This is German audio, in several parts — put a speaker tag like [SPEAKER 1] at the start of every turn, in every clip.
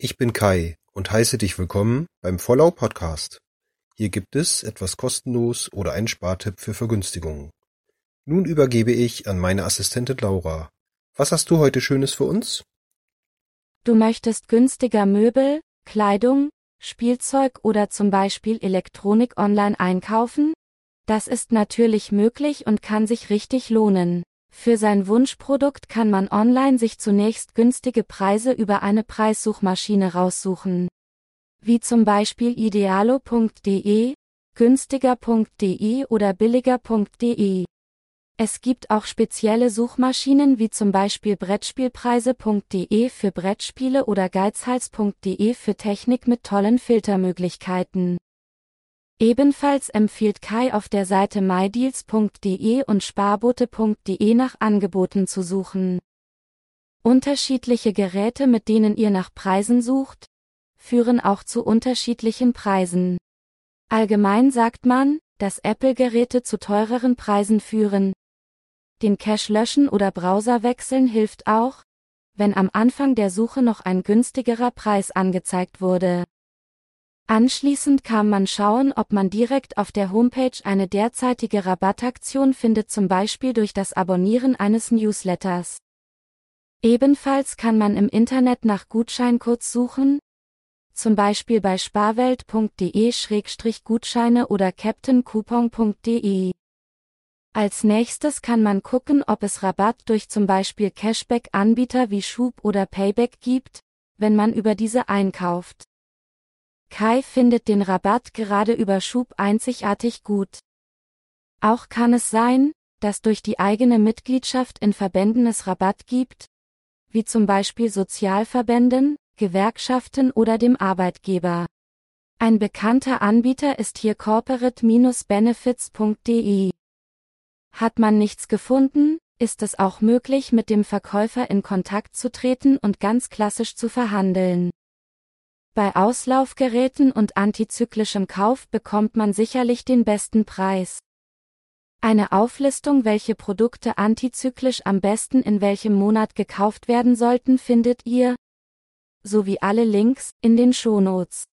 [SPEAKER 1] Ich bin Kai und heiße dich willkommen beim Vollau Podcast. Hier gibt es etwas kostenlos oder einen Spartipp für Vergünstigungen. Nun übergebe ich an meine Assistentin Laura. Was hast du heute Schönes für uns?
[SPEAKER 2] Du möchtest günstiger Möbel, Kleidung, Spielzeug oder zum Beispiel Elektronik online einkaufen? Das ist natürlich möglich und kann sich richtig lohnen. Für sein Wunschprodukt kann man online sich zunächst günstige Preise über eine Preissuchmaschine raussuchen. Wie zum Beispiel idealo.de, günstiger.de oder billiger.de. Es gibt auch spezielle Suchmaschinen wie zum Beispiel Brettspielpreise.de für Brettspiele oder Geizhals.de für Technik mit tollen Filtermöglichkeiten. Ebenfalls empfiehlt Kai auf der Seite mydeals.de und sparbote.de nach Angeboten zu suchen. Unterschiedliche Geräte, mit denen ihr nach Preisen sucht, führen auch zu unterschiedlichen Preisen. Allgemein sagt man, dass Apple-Geräte zu teureren Preisen führen. Den Cache löschen oder Browser wechseln hilft auch, wenn am Anfang der Suche noch ein günstigerer Preis angezeigt wurde. Anschließend kann man schauen, ob man direkt auf der Homepage eine derzeitige Rabattaktion findet, zum Beispiel durch das Abonnieren eines Newsletters. Ebenfalls kann man im Internet nach Gutscheincodes suchen, zum Beispiel bei sparwelt.de-gutscheine oder captaincoupon.de. Als nächstes kann man gucken, ob es Rabatt durch zum Beispiel Cashback-Anbieter wie Schub oder Payback gibt, wenn man über diese einkauft. Kai findet den Rabatt gerade über Schub einzigartig gut. Auch kann es sein, dass durch die eigene Mitgliedschaft in Verbänden es Rabatt gibt, wie zum Beispiel Sozialverbänden, Gewerkschaften oder dem Arbeitgeber. Ein bekannter Anbieter ist hier corporate-benefits.de. Hat man nichts gefunden, ist es auch möglich, mit dem Verkäufer in Kontakt zu treten und ganz klassisch zu verhandeln. Bei Auslaufgeräten und antizyklischem Kauf bekommt man sicherlich den besten Preis. Eine Auflistung, welche Produkte antizyklisch am besten in welchem Monat gekauft werden sollten, findet ihr, sowie alle Links, in den Shownotes.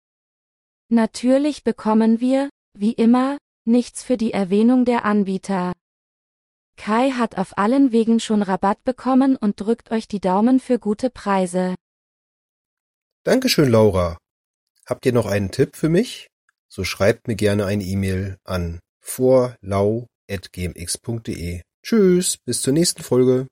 [SPEAKER 2] Natürlich bekommen wir, wie immer, nichts für die Erwähnung der Anbieter. Kai hat auf allen Wegen schon Rabatt bekommen und drückt euch die Daumen für gute Preise.
[SPEAKER 1] Dankeschön, Laura. Habt ihr noch einen Tipp für mich? So schreibt mir gerne eine E-Mail an vorlau.gmx.de. Tschüss, bis zur nächsten Folge.